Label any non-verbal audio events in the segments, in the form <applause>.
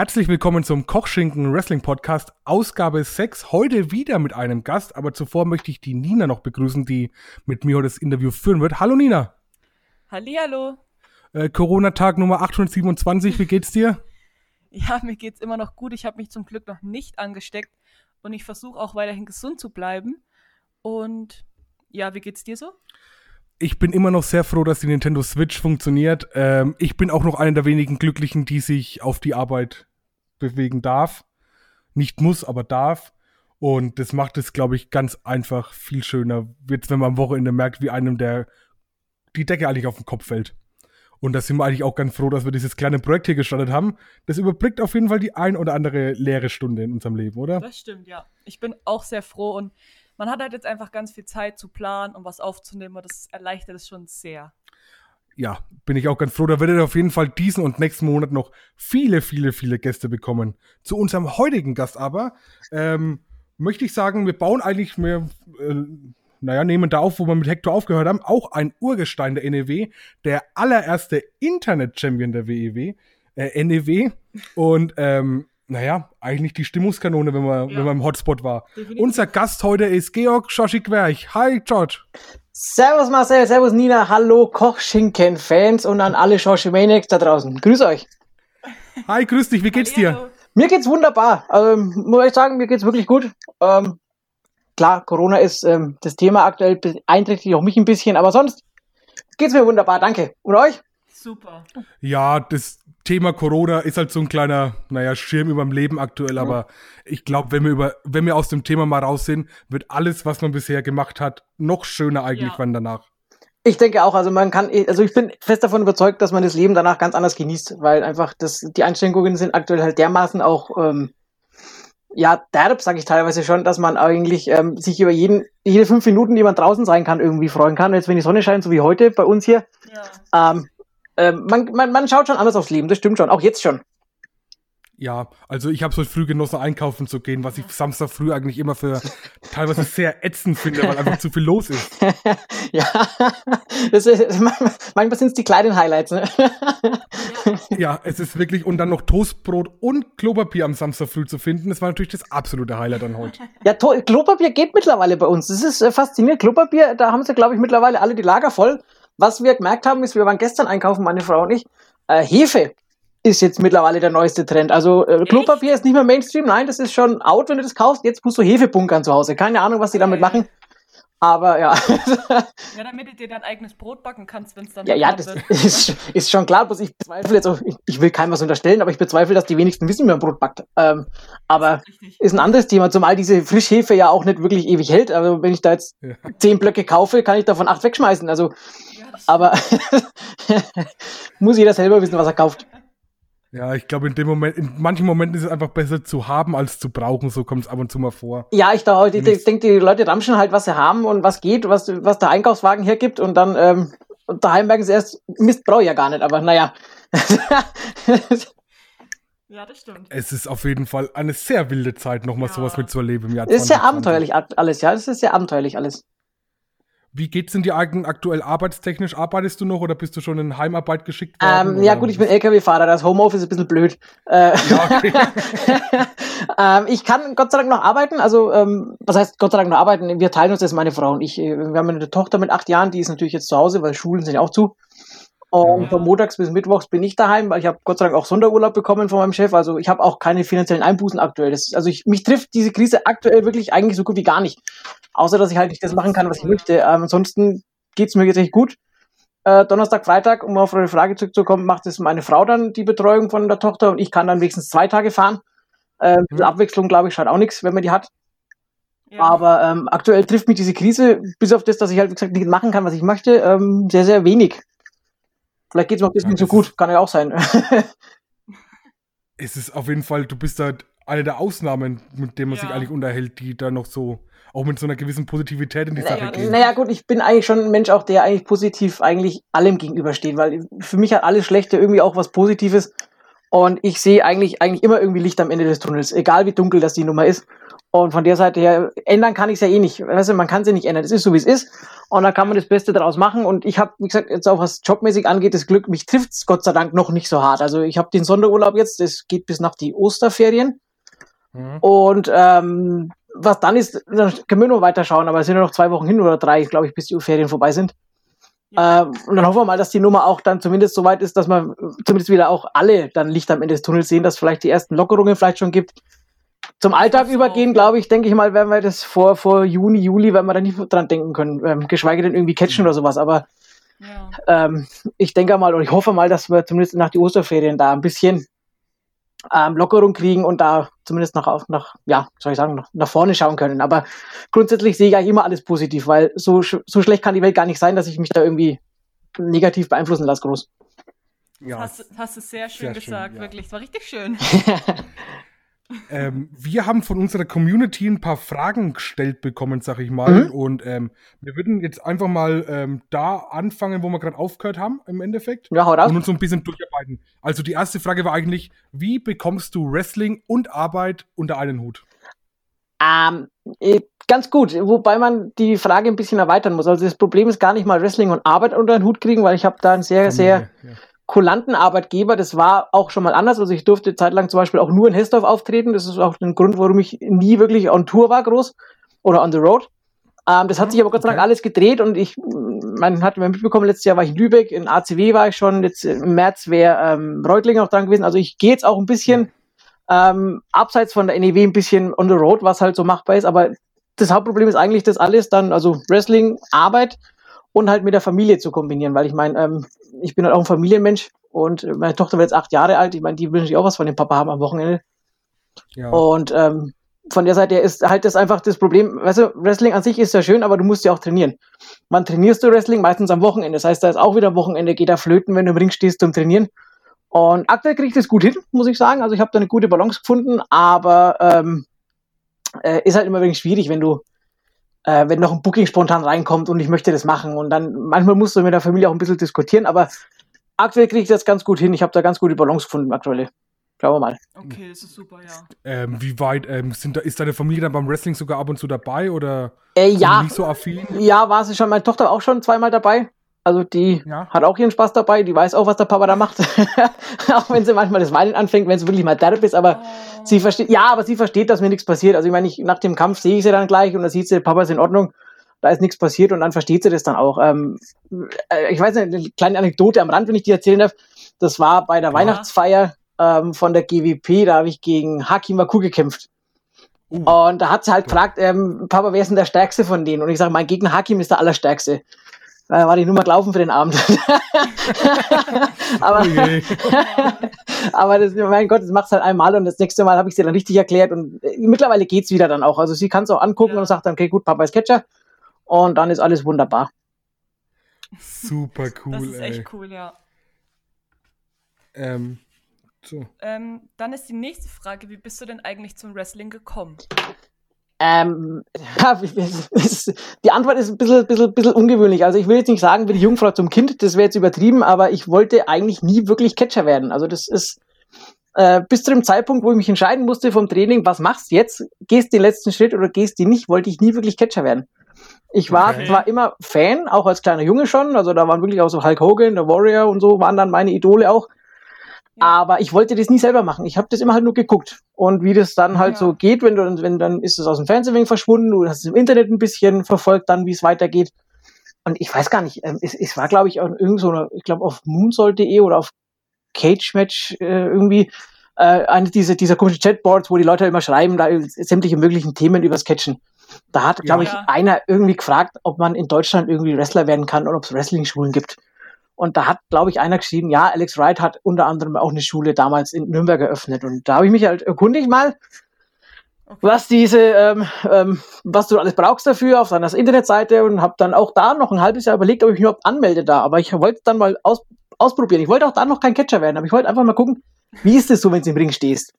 Herzlich willkommen zum Kochschinken Wrestling Podcast, Ausgabe 6. Heute wieder mit einem Gast, aber zuvor möchte ich die Nina noch begrüßen, die mit mir heute das Interview führen wird. Hallo Nina. Hallihallo. Äh, Corona-Tag Nummer 827, wie geht's dir? <laughs> Ja, mir geht's immer noch gut. Ich habe mich zum Glück noch nicht angesteckt und ich versuche auch weiterhin gesund zu bleiben. Und ja, wie geht's dir so? ich bin immer noch sehr froh, dass die Nintendo Switch funktioniert. Ähm, ich bin auch noch einer der wenigen Glücklichen, die sich auf die Arbeit bewegen darf. Nicht muss, aber darf. Und das macht es, glaube ich, ganz einfach viel schöner. Jetzt, wenn man am Wochenende merkt, wie einem der die Decke eigentlich auf den Kopf fällt. Und da sind wir eigentlich auch ganz froh, dass wir dieses kleine Projekt hier gestartet haben. Das überblickt auf jeden Fall die ein oder andere leere Stunde in unserem Leben, oder? Das stimmt, ja. Ich bin auch sehr froh und man hat halt jetzt einfach ganz viel Zeit zu planen und was aufzunehmen und das erleichtert es schon sehr. Ja, bin ich auch ganz froh. Da werdet ihr auf jeden Fall diesen und nächsten Monat noch viele, viele, viele Gäste bekommen. Zu unserem heutigen Gast aber ähm, möchte ich sagen, wir bauen eigentlich mehr, äh, naja, nehmen da auf, wo wir mit Hector aufgehört haben, auch ein Urgestein der NEW, der allererste Internet-Champion der WEW, äh, NEW. Und ähm, naja, eigentlich die Stimmungskanone, wenn man, ja. wenn man im Hotspot war. Definitiv. Unser Gast heute ist Georg Schoschig-Werch. Hi, George. Servus Marcel, servus Nina, hallo Kochschinken-Fans und an alle Schoschimaniacs da draußen. Grüß euch. Hi, grüß dich, wie geht's dir? Mir geht's wunderbar. Also, muss ich sagen, mir geht's wirklich gut. Ähm, klar, Corona ist ähm, das Thema aktuell, beeinträchtigt auch mich ein bisschen, aber sonst geht's mir wunderbar, danke. Und euch? Super. Ja, das Thema Corona ist halt so ein kleiner, naja, Schirm über dem Leben aktuell, ja. aber ich glaube, wenn wir über, wenn wir aus dem Thema mal raus sind, wird alles, was man bisher gemacht hat, noch schöner eigentlich, ja. wenn danach. Ich denke auch, also man kann, also ich bin fest davon überzeugt, dass man das Leben danach ganz anders genießt, weil einfach das, die Einschränkungen sind aktuell halt dermaßen auch, ähm, ja, derb, sage ich teilweise schon, dass man eigentlich ähm, sich über jeden, jede fünf Minuten, die man draußen sein kann, irgendwie freuen kann. Jetzt, wenn die Sonne scheint, so wie heute bei uns hier, ja. ähm, äh, man, man, man schaut schon anders aufs Leben, das stimmt schon, auch jetzt schon. Ja, also ich habe so früh genossen, einkaufen zu gehen, was ich Samstag früh eigentlich immer für <laughs> teilweise sehr ätzend finde, weil einfach zu viel los ist. <laughs> ja, das ist, <laughs> manchmal sind es die kleinen Highlights. Ne? ja, es ist wirklich, und dann noch Toastbrot und Klopapier am Samstag früh zu finden, das war natürlich das absolute Highlight dann heute. Ja, Klopapier geht mittlerweile bei uns. Das ist äh, faszinierend. Klopapier, da haben sie, glaube ich, mittlerweile alle die Lager voll. Was wir gemerkt haben, ist, wir waren gestern einkaufen, meine Frau und ich, äh, Hefe ist jetzt mittlerweile der neueste Trend. Also äh, Klopapier ist nicht mehr Mainstream, nein, das ist schon out, wenn du das kaufst. Jetzt musst du Hefe bunkern zu Hause. Keine Ahnung, was die damit machen. Aber ja. <laughs> ja, damit du dir dein eigenes Brot backen kannst, wenn es dann. Ja, ja, das ist, ist, schon klar, bloß ich bezweifle jetzt, auch, ich, ich, will keinem was unterstellen, aber ich bezweifle, dass die wenigsten wissen, wie man Brot backt. Ähm, aber ist, ist, ein anderes Thema, zumal diese Frischhefe ja auch nicht wirklich ewig hält. Also wenn ich da jetzt ja. zehn Blöcke kaufe, kann ich davon acht wegschmeißen. Also, aber <laughs> muss jeder selber wissen, was er kauft. Ja, ich glaube, in dem Moment, in manchen Momenten ist es einfach besser zu haben als zu brauchen. So kommt es ab und zu mal vor. Ja, ich, da, ich, ich denke, die Leute ramschen halt, was sie haben und was geht, was, was der Einkaufswagen hergibt und dann ähm, und daheim merken sie erst, Mist, brauche ich ja gar nicht, aber naja. <laughs> ja, das stimmt. Es ist auf jeden Fall eine sehr wilde Zeit, nochmal ja. sowas mitzuerleben im Jahr Es ist ja abenteuerlich alles, ja. Das ist ja abenteuerlich alles. Wie geht's in dir aktuell arbeitstechnisch? Arbeitest du noch oder bist du schon in Heimarbeit geschickt worden? Ähm, ja gut, ich bin LKW-Fahrer, das Homeoffice ist ein bisschen blöd. Äh, ja, okay. <laughs> ähm, ich kann Gott sei Dank noch arbeiten, also ähm, was heißt Gott sei Dank noch arbeiten? Wir teilen uns das, meine Frau und ich. Wir haben eine Tochter mit acht Jahren, die ist natürlich jetzt zu Hause, weil Schulen sind ja auch zu. Und von montags bis mittwochs bin ich daheim, weil ich habe Gott sei Dank auch Sonderurlaub bekommen von meinem Chef. Also ich habe auch keine finanziellen Einbußen aktuell. Das, also ich, mich trifft diese Krise aktuell wirklich eigentlich so gut wie gar nicht. Außer dass ich halt nicht das machen kann, was ich möchte. Ähm, ansonsten geht's mir jetzt echt gut. Äh, Donnerstag, Freitag, um auf eure Frage zurückzukommen, macht es meine Frau dann die Betreuung von der Tochter und ich kann dann wenigstens zwei Tage fahren. Äh, mhm. Abwechslung, glaube ich, schaut auch nichts, wenn man die hat. Ja. Aber ähm, aktuell trifft mich diese Krise, bis auf das, dass ich halt, wie gesagt, nicht machen kann, was ich möchte, ähm, sehr, sehr wenig. Vielleicht geht es mir ein bisschen ja, zu gut, kann ja auch sein. <laughs> es ist auf jeden Fall, du bist da eine der Ausnahmen, mit denen man ja. sich eigentlich unterhält, die da noch so, auch mit so einer gewissen Positivität in die naja, Sache gehen. Naja, gut, ich bin eigentlich schon ein Mensch auch, der eigentlich positiv eigentlich allem gegenübersteht, weil für mich hat alles Schlechte irgendwie auch was Positives. Und ich sehe eigentlich, eigentlich immer irgendwie Licht am Ende des Tunnels, egal wie dunkel das die Nummer ist. Und von der Seite her, ändern kann ich es ja eh nicht. Weißt du, man kann sie nicht ändern. Es ist so, wie es ist. Und dann kann man das Beste daraus machen. Und ich habe, wie gesagt, jetzt auch was jobmäßig angeht, das Glück, mich trifft's Gott sei Dank noch nicht so hart. Also ich habe den Sonderurlaub jetzt, das geht bis nach die Osterferien. Mhm. Und ähm, was dann ist, da können wir nur weiterschauen, aber es sind nur noch zwei Wochen hin oder drei, glaube ich, bis die Ferien vorbei sind. Ja. Ähm, und dann hoffen wir mal, dass die Nummer auch dann zumindest so weit ist, dass man zumindest wieder auch alle dann Licht am Ende des Tunnels sehen, dass vielleicht die ersten Lockerungen vielleicht schon gibt. Zum Alltag übergehen, glaube ich, denke ich mal, werden wir das vor, vor Juni, Juli, werden wir da nicht dran denken können, ähm, geschweige denn irgendwie catchen oder sowas, aber ja. ähm, ich denke mal und ich hoffe mal, dass wir zumindest nach die Osterferien da ein bisschen ähm, Lockerung kriegen und da zumindest nach, nach ja, soll ich sagen, nach, nach vorne schauen können. Aber grundsätzlich sehe ich eigentlich immer alles positiv, weil so, so schlecht kann die Welt gar nicht sein, dass ich mich da irgendwie negativ beeinflussen lasse, groß. Ja, hast, hast du sehr schön sehr gesagt, schön, ja. wirklich. Es war richtig schön. <laughs> <laughs> ähm, wir haben von unserer Community ein paar Fragen gestellt bekommen, sag ich mal. Mhm. Und ähm, wir würden jetzt einfach mal ähm, da anfangen, wo wir gerade aufgehört haben, im Endeffekt. Ja, hau raus. Und uns so ein bisschen durcharbeiten. Also die erste Frage war eigentlich, wie bekommst du Wrestling und Arbeit unter einen Hut? Ähm, äh, ganz gut, wobei man die Frage ein bisschen erweitern muss. Also das Problem ist gar nicht mal Wrestling und Arbeit unter einen Hut kriegen, weil ich habe da ein sehr, Familie, sehr ja kulanten Arbeitgeber. Das war auch schon mal anders. Also ich durfte zeitlang zum Beispiel auch nur in Hessdorf auftreten. Das ist auch ein Grund, warum ich nie wirklich on Tour war, groß oder on the road. Ähm, das hat mhm, sich aber Gott sei Dank alles gedreht und ich, man hat mir mitbekommen, letztes Jahr war ich in Lübeck, in ACW war ich schon, jetzt im März wäre ähm, Reutling auch dran gewesen. Also ich gehe jetzt auch ein bisschen ähm, abseits von der NEW ein bisschen on the road, was halt so machbar ist. Aber das Hauptproblem ist eigentlich das alles dann, also Wrestling, Arbeit und halt mit der Familie zu kombinieren, weil ich meine, ähm, ich bin halt auch ein Familienmensch und meine Tochter wird jetzt acht Jahre alt. Ich meine, die will natürlich auch was von dem Papa haben am Wochenende. Ja. Und ähm, von der Seite her ist halt das einfach das Problem. Weißt du, Wrestling an sich ist ja schön, aber du musst ja auch trainieren. Wann trainierst du Wrestling? Meistens am Wochenende. Das heißt, da ist auch wieder am Wochenende, geht da flöten, wenn du im Ring stehst zum Trainieren. Und aktuell kriege ich das gut hin, muss ich sagen. Also ich habe da eine gute Balance gefunden, aber ähm, äh, ist halt immer wenig schwierig, wenn du äh, wenn noch ein Booking spontan reinkommt und ich möchte das machen. Und dann manchmal musst du mit der Familie auch ein bisschen diskutieren, aber aktuell kriege ich das ganz gut hin. Ich habe da ganz gute Balance gefunden aktuell. Schauen wir mal. Okay, das ist super, ja. Ähm, wie weit ähm, sind da, ist deine Familie dann beim Wrestling sogar ab und zu dabei oder äh, ja. nicht so affin? Ja, war sie schon. Meine Tochter auch schon zweimal dabei. Also die ja. hat auch ihren Spaß dabei, die weiß auch, was der Papa da macht. <laughs> auch wenn sie manchmal das Weinen anfängt, wenn es wirklich mal derb ist, aber oh. sie versteht, ja, aber sie versteht, dass mir nichts passiert. Also ich meine, ich, nach dem Kampf sehe ich sie dann gleich und dann sieht sie, Papa ist in Ordnung, da ist nichts passiert und dann versteht sie das dann auch. Ähm, äh, ich weiß nicht, eine kleine Anekdote am Rand, wenn ich die erzählen darf. Das war bei der ja. Weihnachtsfeier ähm, von der GWP, da habe ich gegen Haki Maku gekämpft. Uh. Und da hat sie halt gefragt, ähm, Papa, wer ist denn der Stärkste von denen? Und ich sage, mein Gegner Hakim ist der Allerstärkste. Da war die Nummer gelaufen für den Abend. <laughs> aber, <laughs> aber das, mein Gott, das macht es halt einmal und das nächste Mal habe ich sie dann richtig erklärt und äh, mittlerweile geht es wieder dann auch. Also sie kann es auch angucken ja. und sagt dann, okay, gut, Papa ist Catcher und dann ist alles wunderbar. Super cool. Das ist ey. echt cool, ja. Ähm, so. Ähm, dann ist die nächste Frage, wie bist du denn eigentlich zum Wrestling gekommen? Ähm, <laughs> ja, die Antwort ist ein bisschen, bisschen, bisschen ungewöhnlich. Also ich will jetzt nicht sagen, bin ich Jungfrau zum Kind, das wäre jetzt übertrieben, aber ich wollte eigentlich nie wirklich Catcher werden. Also das ist äh, bis zu dem Zeitpunkt, wo ich mich entscheiden musste vom Training, was machst du jetzt? Gehst den letzten Schritt oder gehst du nicht, wollte ich nie wirklich Catcher werden. Ich war okay. zwar immer Fan, auch als kleiner Junge schon, also da waren wirklich auch so Hulk Hogan, der Warrior und so waren dann meine Idole auch. Aber ich wollte das nie selber machen. Ich habe das immer halt nur geguckt. Und wie das dann halt ja. so geht, wenn du, wenn dann ist es aus dem Fernsehen verschwunden, du hast es im Internet ein bisschen verfolgt, dann wie es weitergeht. Und ich weiß gar nicht, ähm, es, es war, glaube ich, auf irgend so ich glaube auf moonsoul.de oder auf Cage Match äh, irgendwie äh, eine dieser, dieser komischen Chatboards, wo die Leute immer schreiben, da sämtliche möglichen Themen übers Catchen. Da hat, glaube ja. ich, einer irgendwie gefragt, ob man in Deutschland irgendwie Wrestler werden kann und ob es Wrestling-Schulen gibt. Und da hat, glaube ich, einer geschrieben, ja, Alex Wright hat unter anderem auch eine Schule damals in Nürnberg eröffnet. Und da habe ich mich halt erkundigt mal, was diese, ähm, ähm, was du alles brauchst dafür auf seiner Internetseite und habe dann auch da noch ein halbes Jahr überlegt, ob ich mich überhaupt anmelde da. Aber ich wollte dann mal aus, ausprobieren. Ich wollte auch da noch kein Catcher werden, aber ich wollte einfach mal gucken, wie ist es so, wenn du im Ring stehst.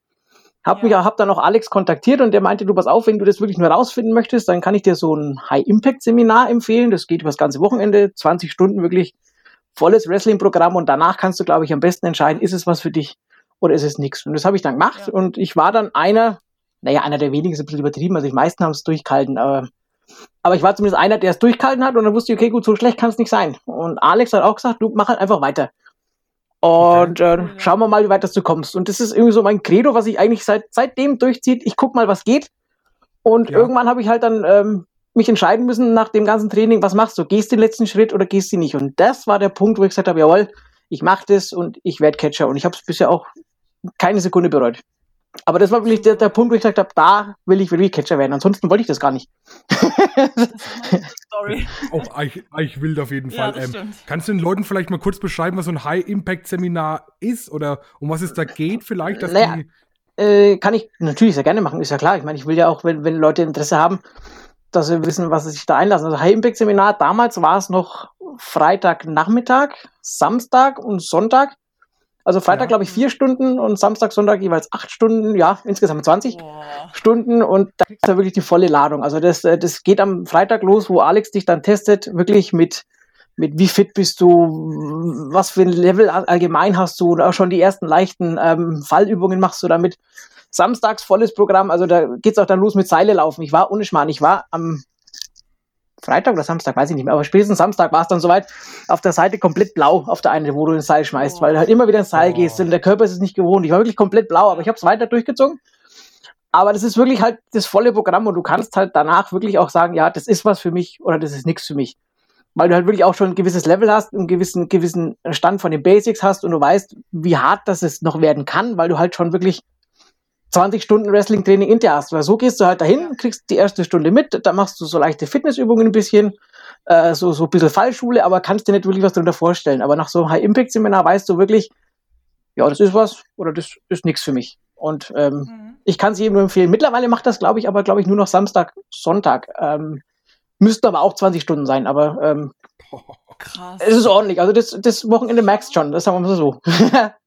Hab ja. mich, hab dann auch Alex kontaktiert und der meinte, du pass auf, wenn du das wirklich nur rausfinden möchtest, dann kann ich dir so ein High-Impact-Seminar empfehlen. Das geht über das ganze Wochenende, 20 Stunden wirklich volles Wrestling-Programm und danach kannst du, glaube ich, am besten entscheiden, ist es was für dich oder ist es nichts? Und das habe ich dann gemacht ja. und ich war dann einer, naja, einer der wenigen ist ein bisschen übertrieben, also die meisten haben es durchgehalten, aber, aber ich war zumindest einer, der es durchgehalten hat und dann wusste ich, okay, gut, so schlecht kann es nicht sein. Und Alex hat auch gesagt, du mach halt einfach weiter. Und äh, schauen wir mal, wie weit du kommst. Und das ist irgendwie so mein Credo, was ich eigentlich seit seitdem durchzieht. Ich guck mal, was geht. Und ja. irgendwann habe ich halt dann ähm, mich entscheiden müssen nach dem ganzen Training, was machst du? Gehst du den letzten Schritt oder gehst du nicht? Und das war der Punkt, wo ich gesagt habe, jawohl, ich mache das und ich werde Catcher. Und ich habe es bisher auch keine Sekunde bereut. Aber das war wirklich der, der Punkt, wo ich gesagt habe, da will ich wirklich Catcher werden. Ansonsten wollte ich das gar nicht. <laughs> Story. Auch eigentlich, eigentlich wild auf jeden Fall. Ja, ähm, kannst du den Leuten vielleicht mal kurz beschreiben, was so ein High-Impact-Seminar ist oder um was es da geht vielleicht? Dass naja, die äh, kann ich natürlich sehr gerne machen, ist ja klar. Ich meine, ich will ja auch, wenn, wenn Leute Interesse haben, dass sie wissen, was sie sich da einlassen. Also High-Impact-Seminar, damals war es noch Freitagnachmittag, Samstag und Sonntag. Also Freitag, ja. glaube ich, vier Stunden und Samstag, Sonntag jeweils acht Stunden, ja, insgesamt 20 Boah. Stunden und da kriegst du wirklich die volle Ladung. Also das, äh, das geht am Freitag los, wo Alex dich dann testet, wirklich mit, mit wie fit bist du, was für ein Level allgemein hast du und auch schon die ersten leichten ähm, Fallübungen machst du damit samstags volles Programm, also da geht's auch dann los mit Seile laufen. Ich war ohne Schmarrn, ich war am Freitag oder Samstag, weiß ich nicht mehr, aber spätestens Samstag war es dann soweit, auf der Seite komplett blau auf der einen, wo du ein Seil schmeißt, oh. weil du halt immer wieder ins Seil oh. gehst und der Körper ist es nicht gewohnt. Ich war wirklich komplett blau, aber ich habe es weiter durchgezogen. Aber das ist wirklich halt das volle Programm und du kannst halt danach wirklich auch sagen, ja, das ist was für mich oder das ist nichts für mich. Weil du halt wirklich auch schon ein gewisses Level hast, einen gewissen, gewissen Stand von den Basics hast und du weißt, wie hart das es noch werden kann, weil du halt schon wirklich 20 Stunden Wrestling-Training in dir hast. Weil so gehst du halt dahin, kriegst die erste Stunde mit, da machst du so leichte Fitnessübungen ein bisschen, äh, so, so ein bisschen Fallschule, aber kannst dir nicht wirklich was darunter vorstellen. Aber nach so einem High-Impact-Seminar weißt du wirklich, ja, das ist was oder das ist nichts für mich. Und ähm, mhm. ich kann es jedem nur empfehlen. Mittlerweile macht das, glaube ich, aber glaube ich nur noch Samstag, Sonntag. Ähm, müssten aber auch 20 Stunden sein, aber ähm, Krass. es ist ordentlich. Also das, das Wochenende merkst schon, das sagen wir mal so. <laughs>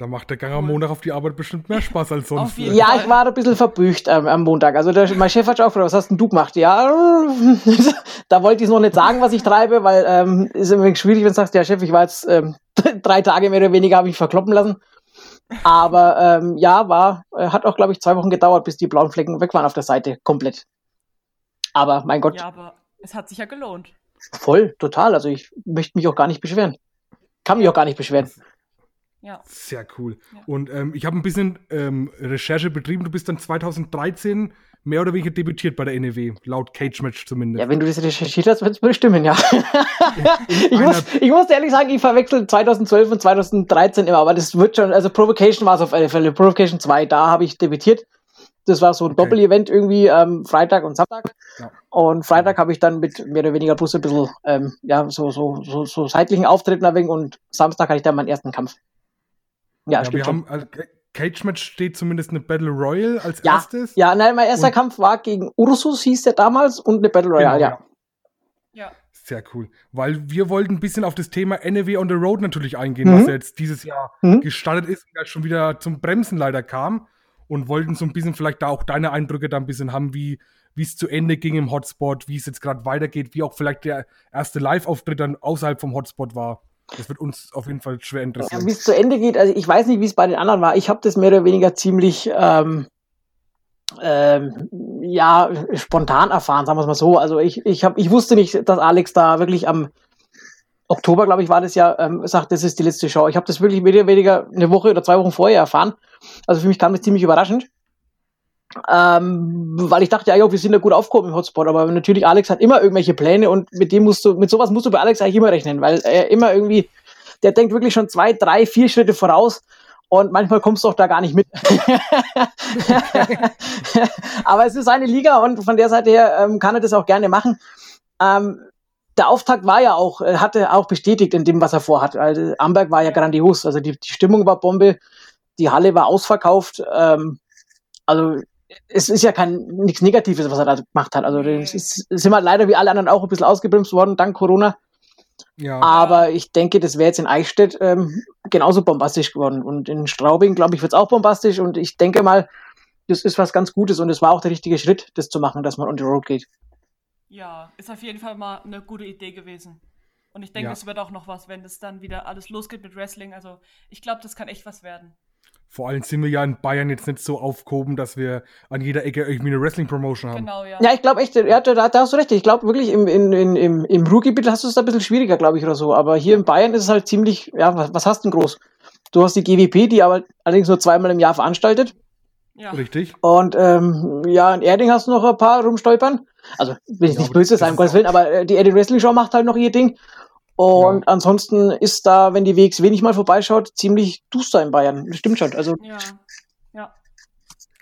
Da macht der Gang am Montag auf die Arbeit bestimmt mehr Spaß als sonst. Ja, ich war ein bisschen verbücht ähm, am Montag. Also der, mein Chef hat schon gefragt, was hast denn du gemacht? Ja, <laughs> da wollte ich noch nicht sagen, was ich treibe, weil ähm, ist immer schwierig, wenn du sagst, ja Chef, ich war jetzt ähm, <laughs> drei Tage mehr oder weniger, habe ich verkloppen lassen. Aber ähm, ja, war, äh, hat auch, glaube ich, zwei Wochen gedauert, bis die blauen Flecken weg waren auf der Seite, komplett. Aber mein Gott. Ja, aber es hat sich ja gelohnt. Voll, total. Also ich möchte mich auch gar nicht beschweren. Kann mich auch gar nicht beschweren. Ja. Sehr cool. Ja. Und ähm, ich habe ein bisschen ähm, Recherche betrieben. Du bist dann 2013 mehr oder weniger debütiert bei der NEW, laut Cage Match zumindest. Ja, wenn du das recherchiert hast, wird es bestimmen, ja. <laughs> ich, muss, ich muss ehrlich sagen, ich verwechsel 2012 und 2013 immer, aber das wird schon, also Provocation war es auf alle Fälle. Provocation 2, da habe ich debütiert. Das war so ein okay. Doppel-Event irgendwie, ähm, Freitag und Samstag. Ja. Und Freitag habe ich dann mit mehr oder weniger plus ein bisschen, ähm, ja, so, so, so, so seitlichen Auftritten erwähnt und Samstag hatte ich dann meinen ersten Kampf. Ja, ja wir haben, also Cage Match steht zumindest eine Battle Royale als ja, erstes. Ja, nein, mein erster und Kampf war gegen Ursus, hieß der damals, und eine Battle Royale, genau, ja. ja. Sehr cool. Weil wir wollten ein bisschen auf das Thema NEW on the Road natürlich eingehen, mhm. was ja jetzt dieses Jahr mhm. gestartet ist und ja schon wieder zum Bremsen leider kam. Und wollten so ein bisschen vielleicht da auch deine Eindrücke da ein bisschen haben, wie wie es zu Ende ging im Hotspot, wie es jetzt gerade weitergeht, wie auch vielleicht der erste Live-Auftritt dann außerhalb vom Hotspot war. Das wird uns auf jeden Fall schwer interessieren. Ja, wie es zu Ende geht, also ich weiß nicht, wie es bei den anderen war. Ich habe das mehr oder weniger ziemlich ähm, ähm, ja, spontan erfahren, sagen wir es mal so. Also ich, ich, hab, ich wusste nicht, dass Alex da wirklich am Oktober, glaube ich, war das ja, ähm, sagt, das ist die letzte Show. Ich habe das wirklich mehr oder weniger eine Woche oder zwei Wochen vorher erfahren. Also für mich kam das ziemlich überraschend. Ähm, weil ich dachte, ja, wir sind ja gut aufgehoben im Hotspot, aber natürlich, Alex hat immer irgendwelche Pläne und mit dem musst du, mit sowas musst du bei Alex eigentlich immer rechnen, weil er immer irgendwie, der denkt wirklich schon zwei, drei, vier Schritte voraus und manchmal kommst du auch da gar nicht mit. <laughs> aber es ist eine Liga und von der Seite her ähm, kann er das auch gerne machen. Ähm, der Auftakt war ja auch, hatte auch bestätigt in dem, was er vorhat. Also Amberg war ja grandios, also die, die Stimmung war Bombe, die Halle war ausverkauft. Ähm, also es ist ja kein nichts Negatives, was er da gemacht hat. Also es ist, sind wir leider wie alle anderen auch ein bisschen ausgebremst worden dank Corona. Ja. Aber ich denke, das wäre jetzt in Eichstätt ähm, genauso bombastisch geworden. Und in Straubing, glaube ich, wird es auch bombastisch. Und ich denke mal, das ist was ganz Gutes. Und es war auch der richtige Schritt, das zu machen, dass man on the road geht. Ja, ist auf jeden Fall mal eine gute Idee gewesen. Und ich denke, es ja. wird auch noch was, wenn das dann wieder alles losgeht mit Wrestling. Also ich glaube, das kann echt was werden. Vor allem sind wir ja in Bayern jetzt nicht so aufgehoben, dass wir an jeder Ecke irgendwie eine Wrestling-Promotion haben. Genau, ja. Ja, ich glaube echt, ja, da, da, hast du recht. Ich glaube wirklich, im, in, in, im, im Ruhrgebiet hast du es da ein bisschen schwieriger, glaube ich, oder so. Aber hier in Bayern ist es halt ziemlich, ja, was, was hast du denn groß? Du hast die GWP, die aber allerdings nur zweimal im Jahr veranstaltet. Ja. Richtig. Und ähm, ja, in Erding hast du noch ein paar rumstolpern. Also, will ich ja, nicht böse sein, um Gottes Willen, aber äh, die Erding Wrestling Show macht halt noch ihr Ding. Und ja. ansonsten ist da, wenn die WXW nicht mal vorbeischaut, ziemlich duster in Bayern. Das stimmt schon. Also, ja. ja.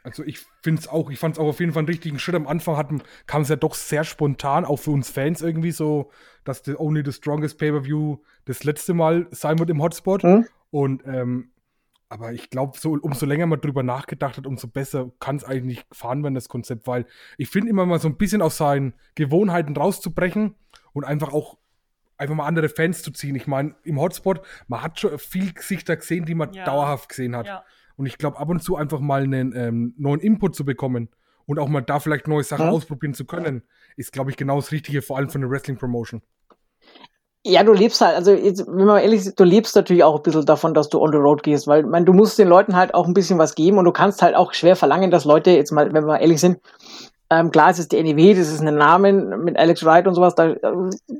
Also ich finde es auch, ich fand es auch auf jeden Fall einen richtigen Schritt. Am Anfang kam es ja doch sehr spontan, auch für uns Fans irgendwie so, dass the Only the Strongest Pay-Per-View das letzte Mal sein wird im Hotspot. Mhm. Und ähm, aber ich glaube, so, umso länger man drüber nachgedacht hat, umso besser kann es eigentlich fahren werden, das Konzept, weil ich finde immer mal so ein bisschen aus seinen Gewohnheiten rauszubrechen und einfach auch einfach mal andere Fans zu ziehen. Ich meine, im Hotspot, man hat schon viel Gesichter gesehen, die man ja. dauerhaft gesehen hat. Ja. Und ich glaube, ab und zu einfach mal einen ähm, neuen Input zu bekommen und auch mal da vielleicht neue Sachen ja. ausprobieren zu können, ist, glaube ich, genau das Richtige, vor allem für eine Wrestling-Promotion. Ja, du lebst halt, also jetzt, wenn man ehrlich ist, du lebst natürlich auch ein bisschen davon, dass du on the road gehst, weil mein, du musst den Leuten halt auch ein bisschen was geben und du kannst halt auch schwer verlangen, dass Leute, jetzt mal, wenn wir ehrlich sind, ähm, klar, es ist die NEW, das ist ein Name mit Alex Wright und sowas. Da äh,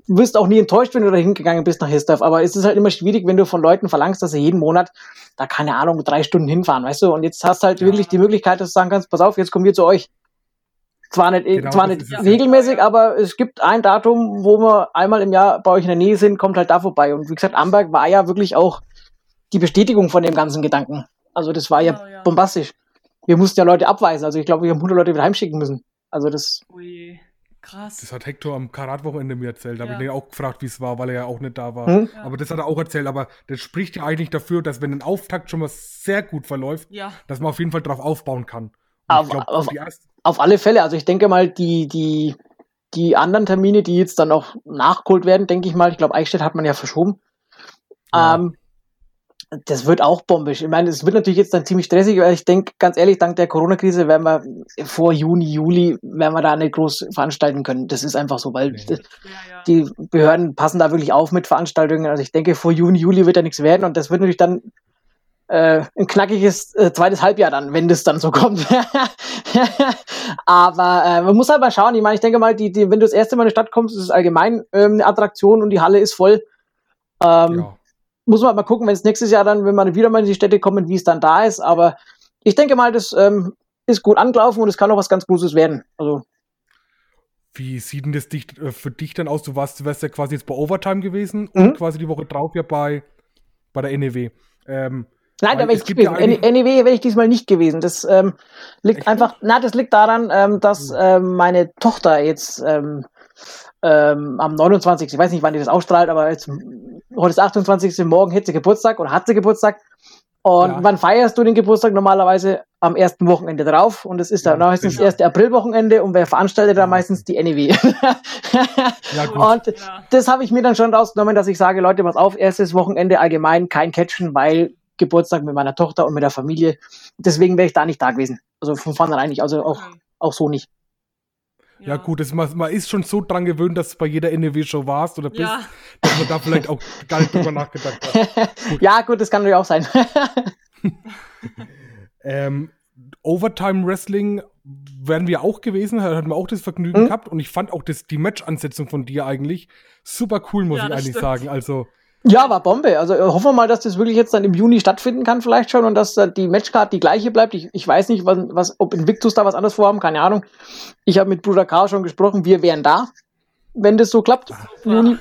wirst auch nie enttäuscht, wenn du da hingegangen bist nach Hissdorf. Aber es ist halt immer schwierig, wenn du von Leuten verlangst, dass sie jeden Monat da keine Ahnung drei Stunden hinfahren, weißt du? Und jetzt hast du halt ja. wirklich die Möglichkeit, dass du sagen kannst, pass auf, jetzt kommen wir zu euch. Zwar nicht, genau, zwar nicht regelmäßig, aber es gibt ein Datum, wo wir einmal im Jahr bei euch in der Nähe sind, kommt halt da vorbei. Und wie gesagt, Amberg war ja wirklich auch die Bestätigung von dem ganzen Gedanken. Also das war ja, genau, ja. bombastisch. Wir mussten ja Leute abweisen. Also ich glaube, wir haben 100 Leute wieder heimschicken müssen. Also das. Ui, krass. Das hat Hector am Karatwochenende mir erzählt. Da ja. habe ich ihn auch gefragt, wie es war, weil er ja auch nicht da war. Hm? Ja. Aber das hat er auch erzählt. Aber das spricht ja eigentlich dafür, dass wenn ein Auftakt schon mal sehr gut verläuft, ja. dass man auf jeden Fall darauf aufbauen kann. Auf, glaub, auf, auf, alle Fälle. Also ich denke mal, die, die, die anderen Termine, die jetzt dann auch nachgeholt werden, denke ich mal, ich glaube, Eichstätt hat man ja verschoben. Ja. Ähm, das wird auch bombisch. Ich meine, es wird natürlich jetzt dann ziemlich stressig, weil ich denke, ganz ehrlich, dank der Corona-Krise werden wir vor Juni, Juli, werden wir da nicht groß veranstalten können. Das ist einfach so, weil ja, ja. die Behörden passen da wirklich auf mit Veranstaltungen. Also ich denke, vor Juni, Juli wird da nichts werden und das wird natürlich dann äh, ein knackiges äh, zweites Halbjahr dann, wenn das dann so <laughs> kommt. Aber äh, man muss halt mal schauen. Ich meine, ich denke mal, die, die, wenn du das erste Mal in die Stadt kommst, ist es allgemein ähm, eine Attraktion und die Halle ist voll. Ähm, ja muss man mal gucken, wenn es nächstes Jahr dann, wenn man wieder mal in die Städte kommen, wie es dann da ist. Aber ich denke mal, das ähm, ist gut angelaufen und es kann auch was ganz Großes werden. Also. Wie sieht denn das dich, äh, für dich dann aus? Du warst, wärst ja quasi jetzt bei Overtime gewesen mhm. und quasi die Woche drauf ja bei, bei der NEW. Ähm, Nein, da wäre ich gewesen. Ja NEW wäre ich diesmal nicht gewesen. Das ähm, liegt Echt? einfach, na, das liegt daran, ähm, dass ähm, meine Tochter jetzt ähm, am 29. Ich weiß nicht, wann die das ausstrahlt, aber jetzt, heute ist 28. Morgen hätte sie Geburtstag oder hat sie Geburtstag. Und ja. wann feierst du den Geburtstag normalerweise? Am ersten Wochenende drauf. Und es ist dann ja, meistens das erste Aprilwochenende und wer veranstaltet ja. da meistens die NEW. <laughs> ja, gut. Und ja. das habe ich mir dann schon rausgenommen, dass ich sage, Leute, pass auf, erstes Wochenende allgemein kein Catchen, weil Geburtstag mit meiner Tochter und mit der Familie. Deswegen wäre ich da nicht da gewesen. Also von vornherein nicht, also auch, auch so nicht. Ja, gut, das, man, man, ist schon so dran gewöhnt, dass du bei jeder NEW-Show warst oder bist, ja. dass man da vielleicht auch <laughs> gar nicht drüber nachgedacht hat. Gut. Ja, gut, das kann natürlich auch sein. <laughs> ähm, Overtime Wrestling wären wir auch gewesen, hatten wir auch das Vergnügen mhm. gehabt und ich fand auch das, die Match-Ansetzung von dir eigentlich super cool, muss ja, ich eigentlich stimmt. sagen. Also ja, war Bombe. Also äh, hoffen wir mal, dass das wirklich jetzt dann im Juni stattfinden kann, vielleicht schon, und dass äh, die Matchcard die gleiche bleibt. Ich, ich weiß nicht, was, was, ob Invictus da was anderes vorhaben, keine Ahnung. Ich habe mit Bruder K. schon gesprochen, wir wären da, wenn das so klappt im Juni.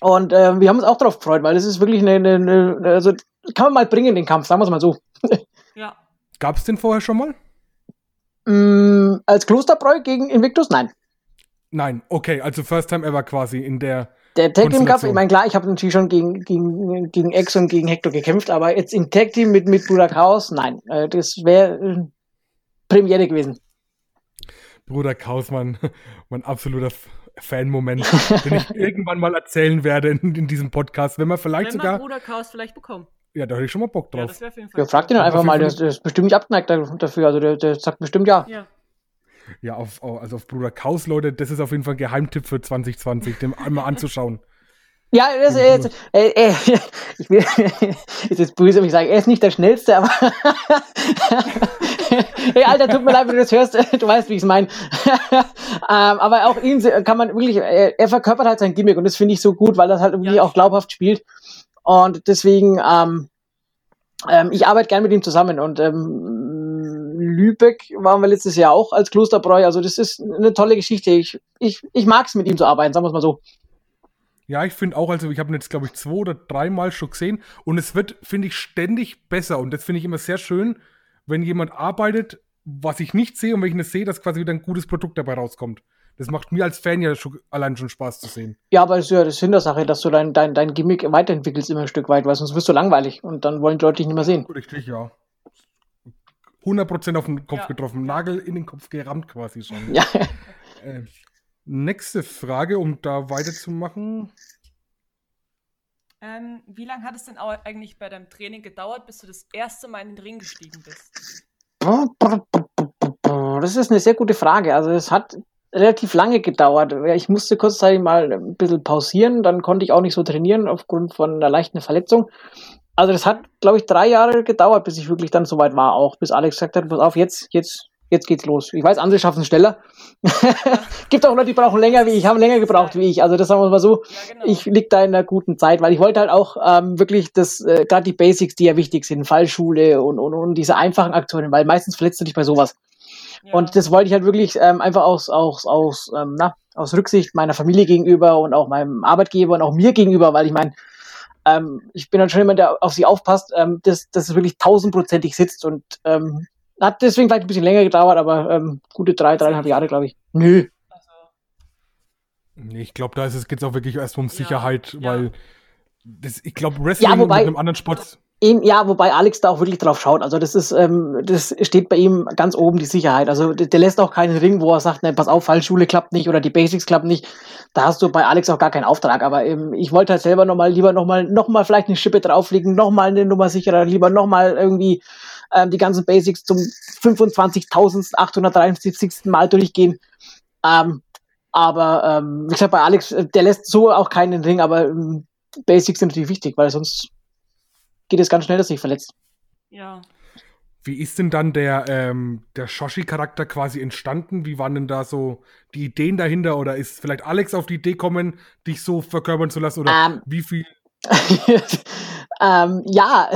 Und äh, wir haben uns auch darauf gefreut, weil das ist wirklich eine, eine, eine, also kann man mal bringen, den Kampf, sagen wir es mal so. <laughs> Ja. Gab es den vorher schon mal? Mm, als Klosterbräu gegen Invictus? Nein. Nein, okay, also First Time Ever quasi in der der Tag Team Cup, ich meine, klar, ich habe natürlich schon gegen, gegen, gegen Ex und gegen Hector gekämpft, aber jetzt im Tag Team mit, mit Bruder Chaos, nein, äh, das wäre äh, Premiere gewesen. Bruder Chaos, mein, <laughs> mein absoluter Fan-Moment, <laughs> den ich irgendwann mal erzählen werde in, in diesem Podcast, wenn man vielleicht wenn man sogar. Bruder Chaos vielleicht bekommt. Ja, da hätte ich schon mal Bock drauf. Ja, das auf jeden Fall ja, frag ihn einfach mal, der, der, ist bestimmt nicht abgeneigt dafür, also der, der sagt bestimmt ja. Ja. Ja, auf, also auf Bruder Chaos, Leute, das ist auf jeden Fall ein Geheimtipp für 2020, dem einmal anzuschauen. Ja, das, äh, äh, äh, <laughs> ich will, <laughs> ist jetzt böse, wenn ich sage, er ist nicht der Schnellste, aber <laughs> hey Alter, tut mir leid, wenn du das hörst, du weißt, wie ich es meine. ähm, aber auch ihn kann man wirklich, er, er, verkörpert halt sein Gimmick und das finde ich so gut, weil das halt irgendwie ja, auch glaubhaft spielt. Und deswegen, ähm, ähm, ich arbeite gern mit ihm zusammen und ähm, Lübeck waren wir letztes Jahr auch als Klosterbräu. Also das ist eine tolle Geschichte. Ich, ich, ich mag es mit ihm zu arbeiten, sagen wir es mal so. Ja, ich finde auch, also ich habe ihn jetzt, glaube ich, zwei oder dreimal schon gesehen und es wird, finde ich, ständig besser und das finde ich immer sehr schön, wenn jemand arbeitet, was ich nicht sehe und wenn ich nicht sehe, dass quasi wieder ein gutes Produkt dabei rauskommt. Das macht mir als Fan ja schon, allein schon Spaß zu sehen. Ja, aber es ist ja das Sinn der Sache, dass du dein, dein, dein Gimmick weiterentwickelst immer ein Stück weit, weil sonst wirst du langweilig und dann wollen die Leute dich nicht mehr sehen. Richtig, ja. 100% auf den Kopf ja. getroffen, Nagel in den Kopf gerammt quasi schon. Ja. Äh, nächste Frage, um da weiterzumachen. Ähm, wie lange hat es denn eigentlich bei deinem Training gedauert, bis du das erste Mal in den Ring gestiegen bist? Das ist eine sehr gute Frage. Also es hat relativ lange gedauert. Ich musste kurzzeitig mal ein bisschen pausieren, dann konnte ich auch nicht so trainieren aufgrund von einer leichten Verletzung. Also das hat, glaube ich, drei Jahre gedauert, bis ich wirklich dann soweit war, auch bis Alex gesagt hat, pass auf, jetzt, jetzt, jetzt geht's los. Ich weiß, andere schaffen es schneller. <laughs> Gibt auch Leute, die brauchen länger wie ich, haben länger gebraucht wie ich. Also das sagen wir mal so, ja, genau. ich lieg da in einer guten Zeit, weil ich wollte halt auch ähm, wirklich das, äh, gerade die Basics, die ja wichtig sind, Fallschule und, und, und diese einfachen Aktionen, weil meistens verletzt du dich bei sowas. Und das wollte ich halt wirklich ähm, einfach aus, aus, aus, ähm, na, aus Rücksicht meiner Familie gegenüber und auch meinem Arbeitgeber und auch mir gegenüber, weil ich meine, ähm, ich bin dann schon jemand, der auf sie aufpasst, ähm, dass, dass es wirklich tausendprozentig sitzt und ähm, hat deswegen vielleicht ein bisschen länger gedauert, aber ähm, gute drei, dreieinhalb Jahre, glaube ich. Nö. Nee, ich glaube, da geht es auch wirklich erst um Sicherheit, ja, weil das, ich glaube, Wrestling ja, wobei, mit einem anderen Sport Eben, ja, wobei Alex da auch wirklich drauf schaut. Also das ist, ähm, das steht bei ihm ganz oben die Sicherheit. Also der, lässt auch keinen Ring, wo er sagt, ne, pass auf, Fallschule klappt nicht oder die Basics klappen nicht. Da hast du bei Alex auch gar keinen Auftrag. Aber ähm, ich wollte halt selber nochmal, lieber nochmal, nochmal vielleicht eine Schippe drauflegen, nochmal eine Nummer sicherer, lieber nochmal irgendwie ähm, die ganzen Basics zum 25.873. Mal durchgehen. Ähm, aber ähm, wie gesagt, bei Alex, äh, der lässt so auch keinen Ring, aber ähm, Basics sind natürlich wichtig, weil sonst geht es ganz schnell, dass sich verletzt. Ja. Wie ist denn dann der, ähm, der Shoshi-Charakter quasi entstanden? Wie waren denn da so die Ideen dahinter? Oder ist vielleicht Alex auf die Idee gekommen, dich so verkörpern zu lassen? Oder um, ähm. wie viel? <laughs> ähm, ja,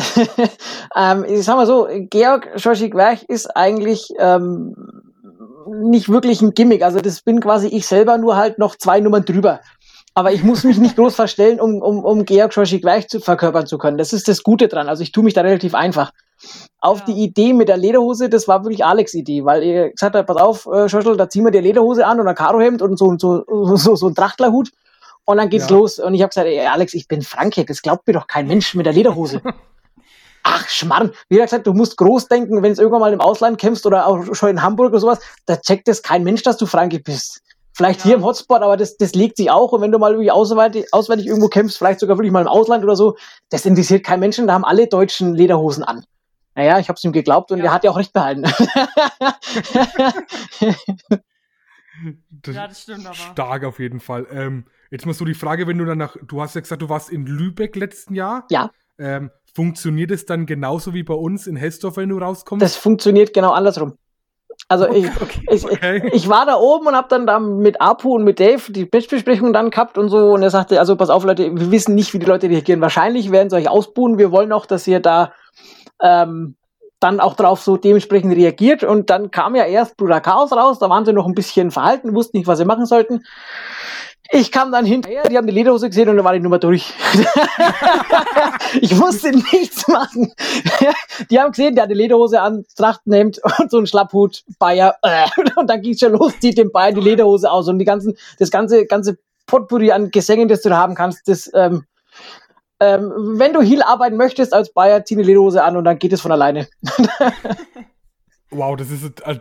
<laughs> ähm, ich sag mal so, Georg Shoshi Gwerch ist eigentlich ähm, nicht wirklich ein Gimmick. Also das bin quasi ich selber, nur halt noch zwei Nummern drüber. Aber ich muss mich nicht groß verstellen, um, um, um Georg Schoschig gleich zu verkörpern zu können. Das ist das Gute dran. Also ich tue mich da relativ einfach. Auf ja. die Idee mit der Lederhose, das war wirklich Alex' Idee, weil er gesagt hat, pass auf, äh, Schoschel, da ziehen wir die Lederhose an und ein Karohemd und so, so, so, so ein Trachtlerhut und dann geht's ja. los. Und ich habe gesagt, ey, Alex, ich bin Franke, das glaubt mir doch kein Mensch mit der Lederhose. <laughs> Ach, Schmarrn. Wie gesagt, du musst groß denken, wenn du irgendwann mal im Ausland kämpfst oder auch schon in Hamburg oder sowas, da checkt es kein Mensch, dass du Franke bist. Vielleicht ja. hier im Hotspot, aber das, das legt sich auch. Und wenn du mal irgendwie auswärtig, auswärtig irgendwo kämpfst, vielleicht sogar wirklich mal im Ausland oder so, das interessiert keinen Menschen. Da haben alle Deutschen Lederhosen an. Naja, ich habe es ihm geglaubt und ja. er hat ja auch recht behalten. das ja, das stimmt aber. Stark auf jeden Fall. Ähm, jetzt musst du die Frage, wenn du dann nach, du hast ja gesagt, du warst in Lübeck letzten Jahr. Ja. Ähm, funktioniert es dann genauso wie bei uns in Hessdorf, wenn du rauskommst? Das funktioniert genau andersrum. Also okay, ich, <laughs> okay, ich, okay. ich war da oben und habe dann da mit Apu und mit Dave die Matchbesprechung dann gehabt und so und er sagte, also pass auf Leute, wir wissen nicht, wie die Leute reagieren. Wahrscheinlich werden sie euch ausbuhen. Wir wollen auch, dass ihr da ähm, dann auch drauf so dementsprechend reagiert und dann kam ja erst Bruder Chaos raus, da waren sie noch ein bisschen verhalten, wussten nicht, was sie machen sollten. Ich kam dann hinterher, die haben die Lederhose gesehen und dann war die Nummer durch. <laughs> ich musste nichts machen. die haben gesehen, der hat die Lederhose an, Trachtenhemd und so einen Schlapphut, Bayer. Und dann ging's schon los, zieht dem Bayer die Lederhose aus und die ganzen, das ganze, ganze Potpourri an Gesängen, das du da haben kannst, das, ähm, ähm, wenn du Heal arbeiten möchtest als Bayer, zieh die Lederhose an und dann geht es von alleine. <laughs> Wow, das ist äh,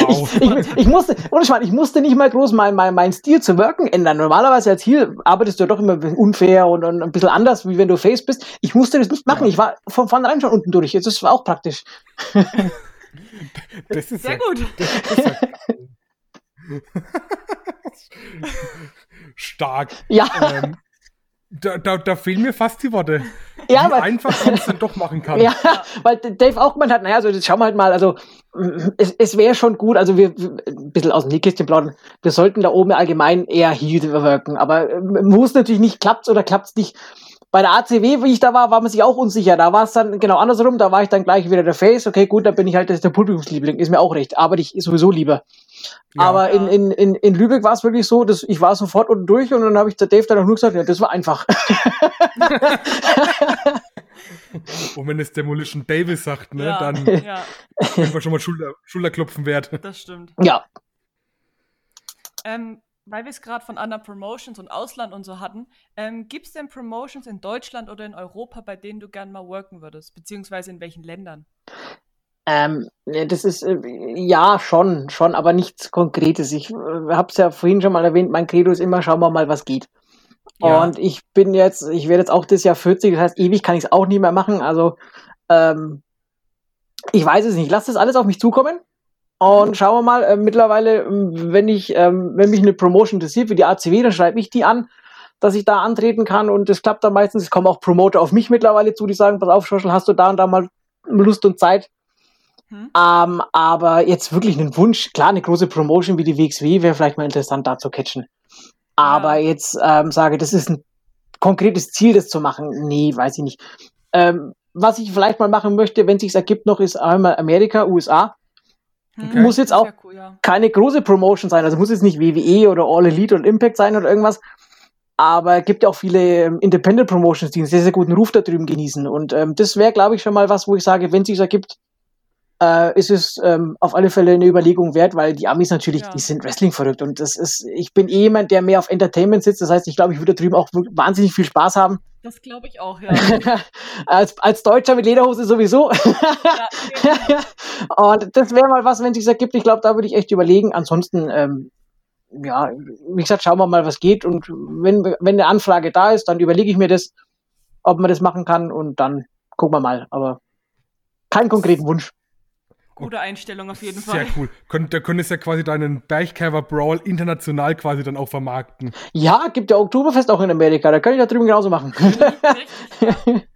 wow. Ich, ich, ich, musste, ohne Schmarrn, ich musste nicht mal groß meinen mein, mein Stil zu wirken ändern. Normalerweise als Heal arbeitest du ja doch immer unfair und, und, ein bisschen anders, wie wenn du Face bist. Ich musste das nicht machen. Ja. Ich war von vornherein schon unten durch. Das war auch praktisch. Das ist sehr ja, gut. Das, das <laughs> <laughs> Stark. Ja. Ähm, Da, da, da fehlen mir fast die Worte. Ja, Wie weil, einfach man es dann doch machen kann. <laughs> ja, weil Dave auch gemeint hat, naja, also das schauen wir halt mal, also es, es wäre schon gut, also wir, ein bisschen aus dem Nähkästchen plaudern, wir sollten da oben allgemein eher Heal wirken, aber äh, muss natürlich nicht, klappt's oder klappt's nicht. Bei der ACW, wie ich da war, war man sich auch unsicher. Da war es dann genau andersrum, da war ich dann gleich wieder der Face. Okay, gut, dann bin ich halt der Publikumsliebling, ist mir auch recht, aber ich sowieso lieber. Ja. aber in, in, in, in Lübeck war es wirklich so, dass ich war sofort unten durch und dann habe ich der Dave dann auch nur gesagt, ja, das war einfach. Und wenn es Demolition Davis sagt, ne, ja, dann ja, können wir schon mal Schulter, Schulterklopfen wert. das stimmt. ja, Ähm, weil wir es gerade von anderen Promotions und Ausland und so hatten, ähm, gibt es denn Promotions in Deutschland oder in Europa, bei denen du gern mal worken würdest? Beziehungsweise in welchen Ländern? Ähm, ne, das ist äh, ja schon, schon, aber nichts Konkretes. Ich äh, habe es ja vorhin schon mal erwähnt, mein Credo ist immer, schauen wir mal, was geht. Ja. Und ich bin jetzt, ich werde jetzt auch das Jahr 40, das heißt, ewig kann ich es auch nicht mehr machen. Also, ähm, ich weiß es nicht. Lass das alles auf mich zukommen. Und schauen wir mal, äh, mittlerweile, ähm, wenn ich, ähm, wenn mich eine Promotion interessiert, wie die ACW, dann schreibe ich die an, dass ich da antreten kann und das klappt dann meistens. Es kommen auch Promoter auf mich mittlerweile zu, die sagen, pass auf, Schoschel, hast du da und da mal Lust und Zeit? Hm? Ähm, aber jetzt wirklich einen Wunsch, klar, eine große Promotion wie die WXW wäre vielleicht mal interessant da zu catchen. Aber Ja. jetzt ähm, sage, das ist ein konkretes Ziel, das zu machen. Nee, weiß ich nicht. Ähm, was ich vielleicht mal machen möchte, wenn es sich ergibt noch, ist einmal Amerika, USA. Hm? Okay. Muss jetzt auch cool, ja. keine große Promotion sein. Also muss jetzt nicht WWE oder All Elite oder Impact sein oder irgendwas. Aber es gibt ja auch viele ähm, Independent Promotions, die einen sehr, sehr guten Ruf da drüben genießen. Und ähm, das wäre, glaube ich, schon mal was, wo ich sage, wenn es sich ergibt, äh, ist es ähm, auf alle Fälle eine Überlegung wert, weil die Amis natürlich, Ja. die sind Wrestling verrückt. Und das ist, ich bin eh jemand, der mehr auf Entertainment sitzt. Das heißt, ich glaube, ich würde da drüben auch wahnsinnig viel Spaß haben. Das glaube ich auch, ja. <laughs> als, als Deutscher mit Lederhose sowieso. ja <laughs> Und das wäre mal was, wenn es sich ergibt. Ich glaube, da würde ich echt überlegen. Ansonsten, ähm, ja, wie gesagt, schauen wir mal, was geht. Und wenn, wenn eine Anfrage da ist, dann überlege ich mir das, ob man das machen kann. Und dann gucken wir mal. Aber keinen konkreten Wunsch. Gute Einstellung auf jeden Sehr Fall. cool. Könnt, da könntest ja quasi deinen Bergcaver Brawl international quasi dann auch vermarkten. Ja, gibt ja Oktoberfest auch in Amerika. Da kann ich da drüben genauso machen. Richtig, ja. <laughs>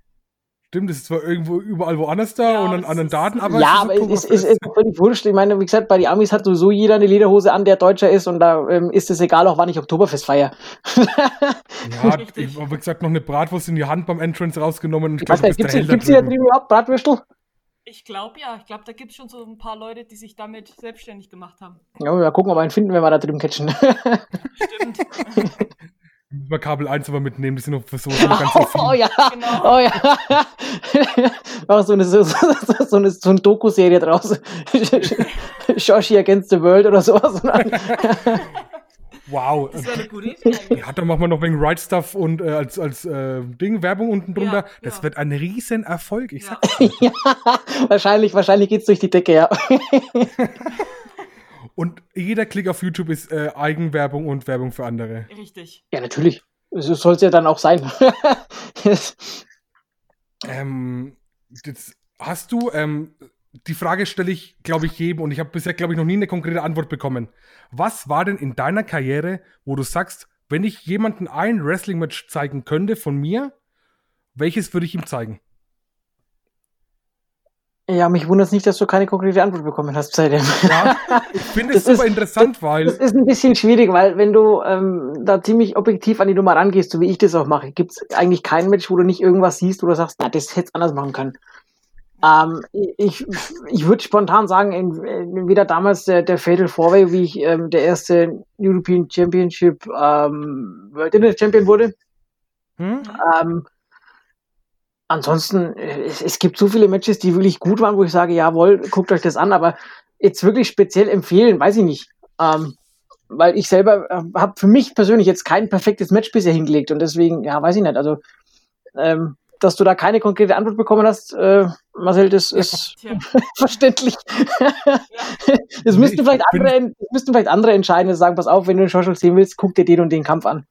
Stimmt, das ist zwar irgendwo überall woanders da Ja, und aber an es anderen ist- Daten, aber ja, aber es ist, ist, Oktoberfest. ist völlig wurscht. Ich meine, wie gesagt, bei den Amis hat sowieso jeder eine Lederhose an, der Deutscher ist. Und da ähm, ist es egal, auch wann ich Oktoberfest feiere. Ja, <laughs> ich habe wie gesagt noch eine Bratwurst in die Hand beim Entrance rausgenommen. Und Ich weiß glaub, nicht, du bist gibt's, der Held da gibt's hier drüben. drüben überhaupt Bratwürstel? Ich glaube ja. Ich glaube, da gibt es schon so ein paar Leute, die sich damit selbstständig gemacht haben. Ja, mal gucken, ob wir einen finden, wenn wir da drüben catchen. Stimmt. Müssen wir Kabel 1 aber mitnehmen, die sind noch für so <laughs> oh viel. ja, Genau. oh ja. <laughs> Mach so eine, so, so, so eine, so eine Doku-Serie draus. <laughs> Shoshi Against the World oder sowas. Wow. Das wäre eine gute <laughs> Idee eigentlich. Ja, dann machen wir noch wegen Right Stuff und äh, als, als äh, Ding Werbung unten drunter. Ja, das ja. wird ein riesen Erfolg. Ich Ja. sag's <laughs> ja, wahrscheinlich, wahrscheinlich geht's durch die Decke, ja. <laughs> Und jeder Klick auf YouTube ist äh, Eigenwerbung und Werbung für andere. Richtig. Ja, natürlich. So soll es ja dann auch sein. Ähm, jetzt hast du, ähm, die Frage stelle ich, glaube ich, jedem und ich habe bisher, glaube ich, noch nie eine konkrete Antwort bekommen. Was war denn in deiner Karriere, wo du sagst, wenn ich jemanden ein Wrestling-Match zeigen könnte von mir, welches würde ich ihm zeigen? ja, mich wundert es nicht, dass du keine konkrete Antwort bekommen hast seitdem. Ja, ich finde es <laughs> super ist- interessant, weil Das ist ein bisschen schwierig, weil wenn du ähm, da ziemlich objektiv an die Nummer rangehst, so wie ich das auch mache, gibt es eigentlich kein Match, wo du nicht irgendwas siehst, du sagst, na, das hätte anders machen können. Ähm, ich ich würde spontan sagen, entweder damals der, der Fatal Four-Way, wie ich ähm, der erste European Championship ähm, World Internet Champion wurde. hm? Ähm, ansonsten, es, es gibt so viele Matches, die wirklich gut waren, wo ich sage, jawohl, guckt euch das an, aber jetzt wirklich speziell empfehlen, weiß ich nicht. Ähm, weil ich selber äh, habe für mich persönlich jetzt kein perfektes Match bisher hingelegt und deswegen, ja, weiß ich nicht. Also, ähm, dass du da keine konkrete Antwort bekommen hast, äh, Marcel, das ist Tja. <laughs> verständlich. das, müssten ich vielleicht andere, das müssten vielleicht andere entscheiden, die sagen, pass auf, wenn du den Schoschel sehen willst, guck dir den und den Kampf an.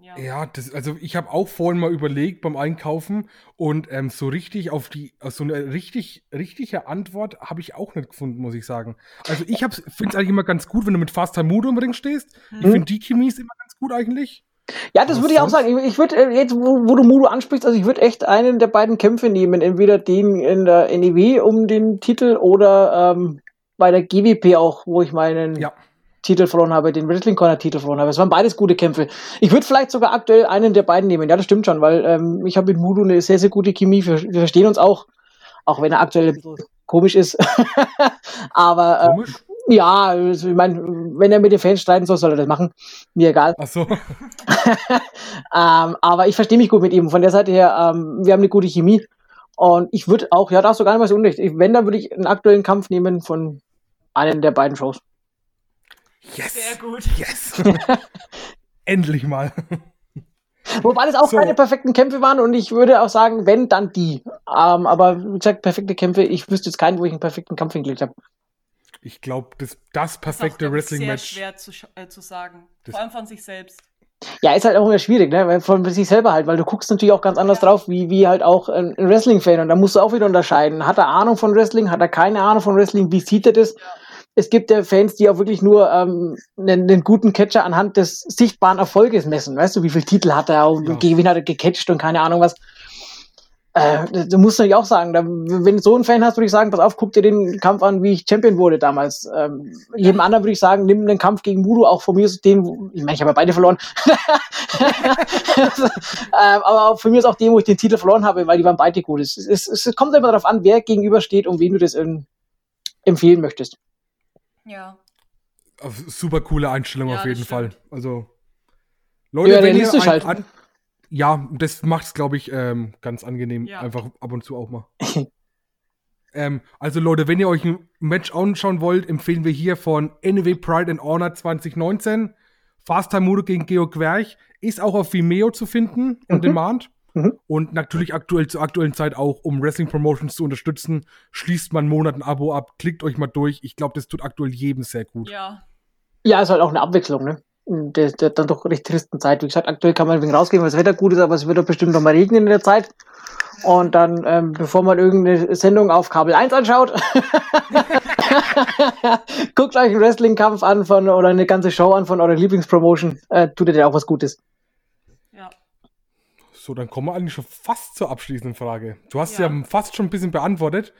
Ja. Ja, das, also ich habe auch vorhin mal überlegt beim Einkaufen und ähm, so richtig auf die, auf so eine richtig, richtige Antwort habe ich auch nicht gefunden, muss ich sagen. Also ich finde es eigentlich immer ganz gut, wenn du mit Fast Time Mudo im Ring stehst. Ich Mhm. finde die Chemie ist immer ganz gut eigentlich. Ja, das würde ich auch sagen. Ich, ich würde äh, jetzt, wo, wo, du Mudo ansprichst, also ich würde echt einen der beiden Kämpfe nehmen, entweder den in der NEW um den Titel oder ähm, bei der GWP auch, wo ich meinen ja. Titel verloren habe, den Wrestling Corner Titel verloren habe. Es waren beides gute Kämpfe. Ich würde vielleicht sogar aktuell einen der beiden nehmen. Ja, das stimmt schon, weil ähm, ich habe mit Mudo eine sehr, sehr gute Chemie. Wir, wir verstehen uns auch, auch wenn er aktuell ein bisschen komisch ist. <laughs> Aber äh, komisch? Ja, also ich meine, wenn er mit den Fans streiten soll, soll er das machen. Mir egal. Ach so. <laughs> ähm, aber ich verstehe mich gut mit ihm. Von der Seite her, ähm, wir haben eine gute Chemie. Und ich würde auch, ja, da hast du gar nicht mal so unrecht. Wenn, dann würde ich einen aktuellen Kampf nehmen von einem der beiden Shows. Yes. Sehr gut. Yes. <laughs> Endlich mal. Wobei das auch so. keine perfekten Kämpfe waren und ich würde auch sagen, wenn, dann die. Ähm, aber wie gesagt, perfekte Kämpfe, ich wüsste jetzt keinen, wo ich einen perfekten Kampf hingelegt habe. Ich glaube, das, das perfekte Wrestling-Match. ist schwer zu, äh, zu sagen. Vor allem von sich selbst. Ja, ist halt auch immer schwierig, ne? Von sich selber halt, weil du guckst natürlich auch ganz anders ja. drauf, wie, wie halt auch ein Wrestling-Fan. Und da musst du auch wieder unterscheiden. Hat er Ahnung von Wrestling? Hat er keine Ahnung von Wrestling? Wie sieht er das? Ja. Es gibt ja Fans, die auch wirklich nur ähm, einen, einen, guten Catcher anhand des sichtbaren Erfolges messen. Weißt du, wie viele Titel hat er und ja. gegen wen hat er gecatcht und keine Ahnung was. Äh, du musst natürlich auch sagen, da, wenn du so einen Fan hast, würde ich sagen, pass auf, guck dir den Kampf an, wie ich Champion wurde damals. Ähm, jedem anderen würde ich sagen, nimm den Kampf gegen Mudo, auch von mir ist den, ich meine, ich habe ja beide verloren. <laughs> ähm, aber auch von mir ist auch den, wo ich den Titel verloren habe, weil die waren beide gut. Es, es, es kommt immer darauf an, wer gegenübersteht und wen du das in, empfehlen möchtest. Ja. Super coole Einstellung ja, auf jeden Fall. Also Leute, ja, wenn ihr ein, an, ja, das macht es, glaube ich, ähm, ganz angenehm. Ja. Einfach ab und zu auch mal. <laughs> ähm, also Leute, wenn ihr euch ein Match anschauen wollt, empfehlen wir hier von NW Pride and Honor 2019. Fast Time Mudo gegen Georg Werch ist auch auf Vimeo zu finden, mhm. demand. Mhm. Und natürlich aktuell zur aktuellen Zeit auch, um Wrestling Promotions zu unterstützen, schließt man einen Monat ein Abo ab, klickt euch mal durch. Ich glaube, das tut aktuell jedem sehr gut. Ja. Ja, ist halt auch eine Abwechslung, ne? Der, der dann doch recht tristen Zeit. Wie gesagt, aktuell kann man ein wenig rausgehen, weil das Wetter gut ist, aber es wird doch bestimmt noch mal regnen in der Zeit. Und dann, ähm, bevor man irgendeine Sendung auf Kabel 1 anschaut, <laughs> guckt euch einen Wrestling-Kampf an von oder eine ganze Show an von eurer Lieblingspromotion. Äh, tut ihr dir auch was Gutes. Ja. So, dann kommen wir eigentlich schon fast zur abschließenden Frage. Du hast ja, ja fast schon ein bisschen beantwortet.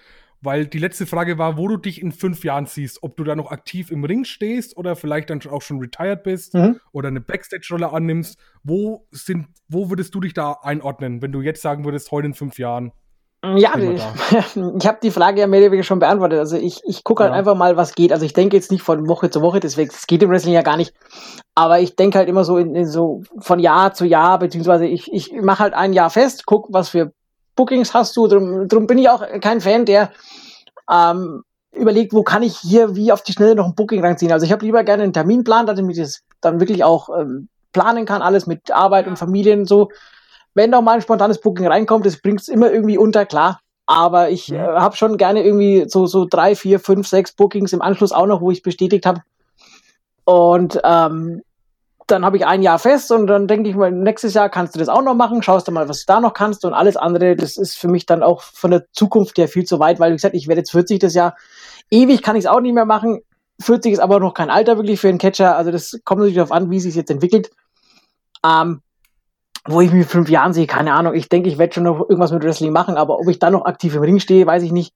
Weil die letzte Frage war, wo du dich in fünf Jahren siehst. Ob du da noch aktiv im Ring stehst oder vielleicht dann auch schon retired bist mhm. oder eine Backstage-Rolle annimmst. Wo, sind, wo würdest du dich da einordnen, wenn du jetzt sagen würdest, heute in fünf Jahren? Ja, ich, <laughs> ich habe die Frage ja mehr oder weniger schon beantwortet. Also ich, ich gucke halt ja. einfach mal, was geht. Also ich denke jetzt nicht von Woche zu Woche, deswegen, es geht im Wrestling ja gar nicht. Aber ich denke halt immer so in, in, so von Jahr zu Jahr, beziehungsweise ich, ich mache halt ein Jahr fest, guck, was für Bookings hast du. Drum, drum bin ich auch kein Fan, der ähm, überlegt, wo kann ich hier wie auf die Schnelle noch ein Booking reinziehen. Also ich habe lieber gerne einen Terminplan, damit ich das dann wirklich auch ähm, planen kann, alles mit Arbeit und Familien und so. Wenn doch mal ein spontanes Booking reinkommt, das bringt es immer irgendwie unter, klar. Aber ich mhm. äh, habe schon gerne irgendwie so, so drei, vier, fünf, sechs Bookings im Anschluss auch noch, wo ich bestätigt habe. Und ähm, dann habe ich ein Jahr fest und dann denke ich mal, nächstes Jahr kannst du das auch noch machen, schaust du mal, was du da noch kannst und alles andere, das ist für mich dann auch von der Zukunft her viel zu weit, weil wie gesagt, ich werde jetzt 40 das Jahr, ewig kann ich es auch nicht mehr machen, 40 ist aber noch kein Alter wirklich für einen Catcher, also das kommt natürlich darauf an, wie sich jetzt entwickelt. Ähm, wo ich mich in fünf Jahren sehe, keine Ahnung, ich denke, ich werde schon noch irgendwas mit Wrestling machen, aber ob ich dann noch aktiv im Ring stehe, weiß ich nicht.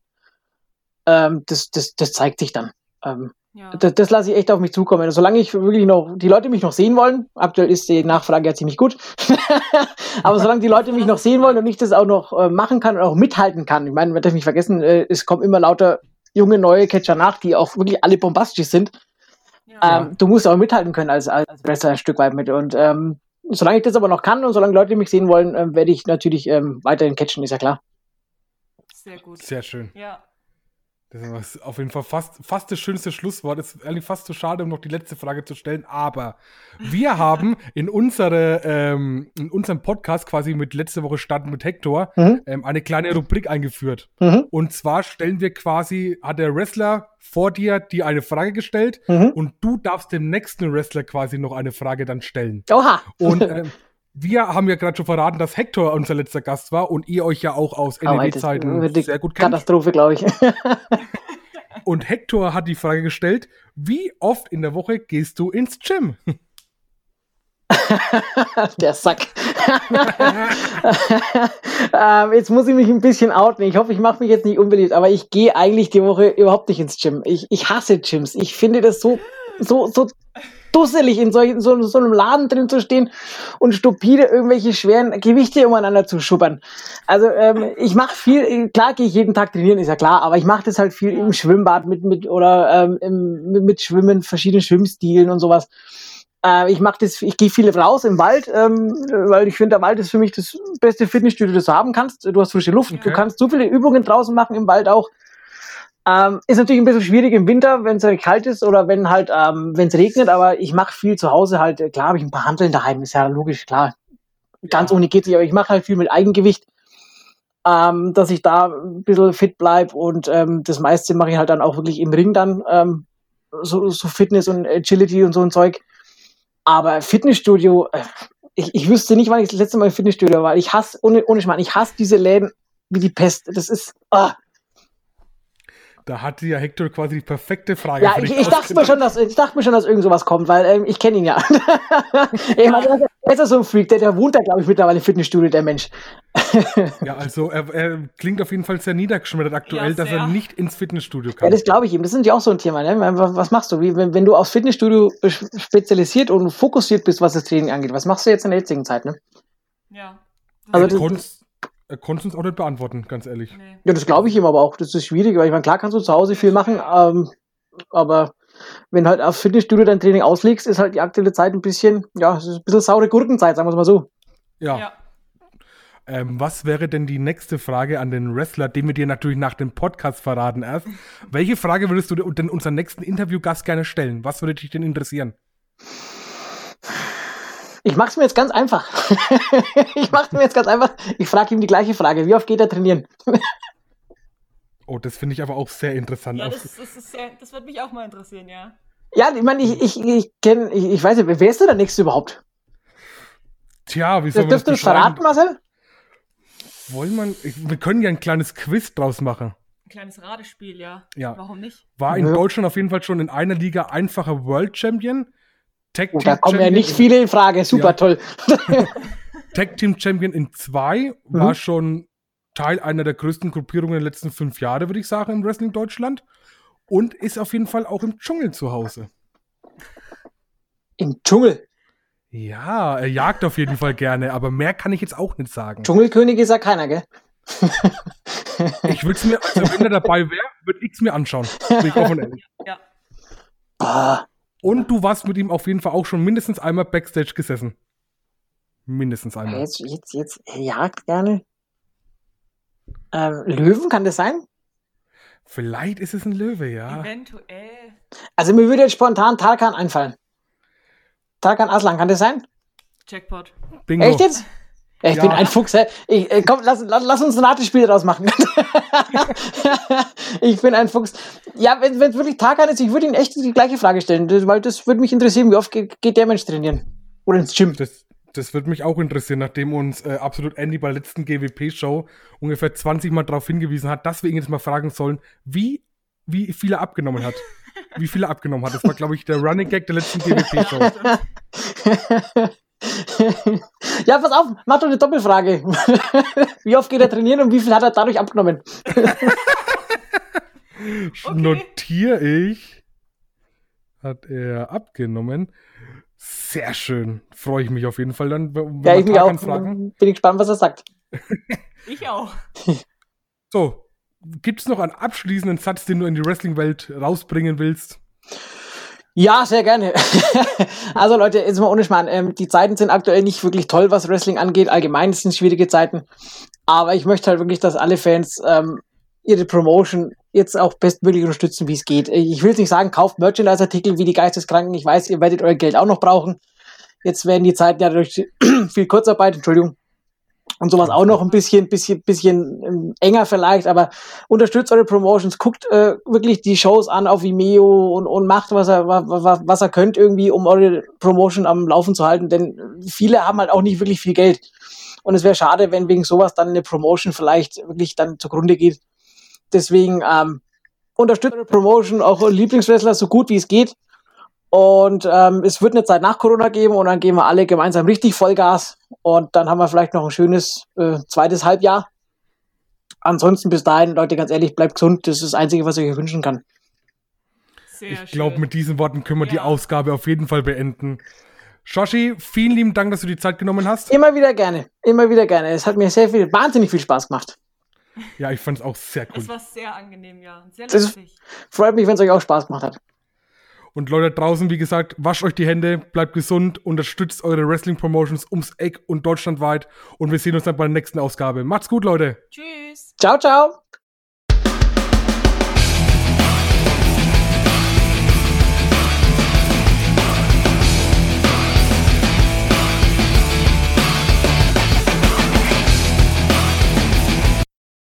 Ähm, das, das, das zeigt sich dann. Ähm, ja. Das, das lasse ich echt auf mich zukommen. Solange ich wirklich noch, die Leute mich noch sehen wollen, aktuell ist die Nachfrage ja ziemlich gut, <laughs> aber solange die Leute mich noch sehen wollen und ich das auch noch äh, machen kann und auch mithalten kann, ich meine, man darf nicht vergessen, äh, es kommen immer lauter junge, neue Catcher nach, die auch wirklich alle bombastisch sind. Ja. Ähm, du musst auch mithalten können als, als Wrestler ein Stück weit mit. Und ähm, solange ich das aber noch kann und solange Leute mich sehen wollen, äh, werde ich natürlich ähm, weiterhin catchen, ist ja klar. Sehr gut. Sehr schön. Ja. Das ist auf jeden Fall fast, fast das schönste Schlusswort. Es ist eigentlich fast zu schade, um noch die letzte Frage zu stellen. Aber wir <laughs> haben in, unsere, ähm, in unserem Podcast quasi mit letzte Woche starten mit Hector mhm. ähm, eine kleine Rubrik eingeführt. Mhm. Und zwar stellen wir quasi, hat der Wrestler vor dir dir eine Frage gestellt mhm. und du darfst dem nächsten Wrestler quasi noch eine Frage dann stellen. Oha! Und <laughs> ähm, wir haben ja gerade schon verraten, dass Hector unser letzter Gast war und ihr euch ja auch aus NEW-Zeiten sehr gut kennt. Katastrophe, glaube ich. <laughs> <laughs> und Hector hat die Frage gestellt, wie oft in der Woche gehst du ins Gym? <laughs> Der Sack. ähm, jetzt muss ich mich ein bisschen outen. Ich hoffe, ich mache mich jetzt nicht unbeliebt, aber ich gehe eigentlich die Woche überhaupt nicht ins Gym. Ich, ich hasse Gyms. Ich finde das so, so, so dusselig, in solch, so, so einem Laden drin zu stehen und stupide irgendwelche schweren Gewichte umeinander zu schubbern. Also ähm, ich mache viel, klar gehe ich jeden Tag trainieren, ist ja klar, aber ich mache das halt viel im Schwimmbad mit, mit oder ähm, im, mit, mit Schwimmen, verschiedenen Schwimmstilen und sowas. Äh, ich mache das, ich gehe viel raus im Wald, ähm, weil ich finde, der Wald ist für mich das beste Fitnessstudio, das du haben kannst. Du hast frische Luft, okay. du kannst so viele Übungen draußen machen im Wald auch. Ähm, ist natürlich ein bisschen schwierig im Winter, wenn es kalt ist oder wenn halt, ähm, wenn es regnet, aber ich mache viel zu Hause halt, äh, klar habe ich ein paar Handeln daheim, ist ja logisch, klar. Ganz ohne geht's nicht, aber ich mache halt viel mit Eigengewicht, ähm, dass ich da ein bisschen fit bleib und ähm, das meiste mache ich halt dann auch wirklich im Ring dann, ähm, so, so Fitness und Agility und so ein Zeug. Aber Fitnessstudio, äh, ich, ich wüsste nicht, wann ich das letzte Mal im Fitnessstudio war. Ich hasse, ohne, ohne Schmarrn, ich hasse diese Läden wie die Pest. Das ist, ah, da hatte ja Hector quasi die perfekte Frage. Ja, ich, ich dachte mir schon, dass ich dachte mir schon, dass irgend sowas kommt, weil ähm, ich kenne ihn ja. <laughs> ich meine, er ist ja so ein Freak, der, der wohnt da, glaube ich, mittlerweile im Fitnessstudio, der Mensch. <laughs> ja, also er, er, klingt auf jeden Fall sehr niedergeschmettert aktuell, ja, dass er nicht ins Fitnessstudio kann. Ja, das glaube ich ihm. Das sind ja auch so ein Thema. Ne? Was machst du? Wie, wenn, wenn du aufs Fitnessstudio spezialisiert und fokussiert bist, was das Training angeht, was machst du jetzt in der jetzigen Zeit? Ne? Ja. Also, das, er konnte uns auch nicht beantworten, ganz ehrlich. Nee. Ja, das glaube ich ihm aber auch. Das ist schwierig, weil ich meine, klar kannst du zu Hause viel machen, ähm, aber wenn halt auf Fitnessstudio dein Training auslegst, ist halt die aktuelle Zeit ein bisschen, ja, es ist ein bisschen saure Gurkenzeit, sagen wir es mal so. Ja. ja. Ähm, was wäre denn die nächste Frage an den Wrestler, den wir dir natürlich nach dem Podcast verraten erst? Welche Frage würdest du denn unseren nächsten Interviewgast gerne stellen? Was würde dich denn interessieren? Ich mache es <laughs> mir jetzt ganz einfach. ich mache es mir jetzt ganz einfach. Ich frage ihm die gleiche Frage. Wie oft geht er trainieren? <laughs> oh, das finde ich aber auch sehr interessant. Ja, das, das, ist sehr, das wird mich auch mal interessieren, ja. Ja, ich meine, ich, ich, ich kenne, ich, ich weiß nicht, wer ist denn der nächste überhaupt? Tja, wie soll man das Dürfte du verraten, Marcel? Wollen man, wir können ja ein kleines Quiz draus machen. Ein kleines Radespiel, ja. Ja. Warum nicht? War in ja. Deutschland auf jeden Fall schon in einer Liga einfacher World Champion Tag oh, da kommen ja nicht viele in Frage, super ja. toll. <laughs> Tag Team Champion in 2 mhm. war schon Teil einer der größten Gruppierungen der letzten fünf Jahre, würde ich sagen, im Wrestling Deutschland. Und ist auf jeden Fall auch im Dschungel zu Hause. Im Dschungel? Ja, er jagt auf jeden Fall gerne, aber mehr kann ich jetzt auch nicht sagen. Dschungelkönig ist ja keiner, gell? <laughs> ich würde es mir, also wenn er dabei wäre, würde ich es mir anschauen. Bin ich offen ehrlich. Ja. Ah. Und du warst mit ihm auf jeden Fall auch schon mindestens einmal Backstage gesessen. Mindestens einmal. Jetzt, jetzt, jetzt, er jagt gerne. Ähm, Löwen, kann das sein? Vielleicht ist es ein Löwe, ja. Eventuell. Also mir würde jetzt spontan Tarkan einfallen. Tarkan Aslan, kann das sein? Jackpot. Bingo. Echt jetzt? Ich ja. bin ein Fuchs. Hä? Ich, äh, komm, lass, lass, lass uns ein Ratespiel daraus machen. <laughs> ich bin ein Fuchs. Ja, wenn es wirklich Tarkan ist, ich würde ihn echt die gleiche Frage stellen, weil das würde mich interessieren. Wie oft geht, geht, der Mensch trainieren? Oder ins Gym? Das, das würde mich auch interessieren, nachdem uns äh, absolut Andy bei der letzten GWP-Show ungefähr 20 Mal darauf hingewiesen hat, dass wir ihn jetzt mal fragen sollen, wie, wie viel er abgenommen hat. wie viel er abgenommen hat. Das war, glaube ich, der Running Gag der letzten GWP-Show. <laughs> ja, pass auf, mach doch eine Doppelfrage. <laughs> wie oft geht er trainieren und wie viel hat er dadurch abgenommen? <laughs> okay. Notiere ich. Hat er abgenommen. Sehr schön. Freue ich mich auf jeden Fall dann. Wenn ja, ich mich auch. Fragen. Bin ich gespannt, was er sagt. <laughs> ich auch. So, gibt es noch einen abschließenden Satz, den du in die Wrestling-Welt rausbringen willst? Ja, sehr gerne. <laughs> also Leute, jetzt mal ohne Schmarrn. Ähm, die Zeiten sind aktuell nicht wirklich toll, was Wrestling angeht. Allgemein sind schwierige Zeiten. Aber ich möchte halt wirklich, dass alle Fans ähm, ihre Promotion jetzt auch bestmöglich unterstützen, wie es geht. Ich will nicht sagen, kauft Merchandise-Artikel wie die Geisteskranken. Ich weiß, ihr werdet euer Geld auch noch brauchen. Jetzt werden die Zeiten ja durch <clears throat> viel Kurzarbeit, Entschuldigung, und sowas auch noch ein bisschen, bisschen, bisschen ähm, enger vielleicht, aber unterstützt eure Promotions, guckt äh, wirklich die Shows an auf Vimeo und, und macht, was er, was, was er könnt irgendwie, um eure Promotion am Laufen zu halten, denn viele haben halt auch nicht wirklich viel Geld. Und es wäre schade, wenn wegen sowas dann eine Promotion vielleicht wirklich dann zugrunde geht. Deswegen ähm, unterstützt eure Promotion, auch Lieblingswrestler so gut wie es geht. Und ähm, es wird eine Zeit nach Corona geben und dann gehen wir alle gemeinsam richtig Vollgas und dann haben wir vielleicht noch ein schönes äh, zweites Halbjahr. Ansonsten bis dahin, Leute, ganz ehrlich, bleibt gesund. Das ist das Einzige, was ich euch wünschen kann. Sehr ich glaube, mit diesen Worten können wir ja. die Ausgabe auf jeden Fall beenden. Shoshi, vielen lieben Dank, dass du die Zeit genommen hast. Immer wieder gerne. Immer wieder gerne. Es hat mir sehr viel, wahnsinnig viel Spaß gemacht. Ja, ich fand es auch sehr cool. Es war sehr angenehm, ja. Sehr lustig. freut mich, wenn es euch auch Spaß gemacht hat. Und Leute draußen, wie gesagt, wascht euch die Hände, bleibt gesund, unterstützt eure Wrestling-Promotions ums Eck und deutschlandweit. Und wir sehen uns dann bei der nächsten Ausgabe. Macht's gut, Leute. Tschüss. Ciao, ciao.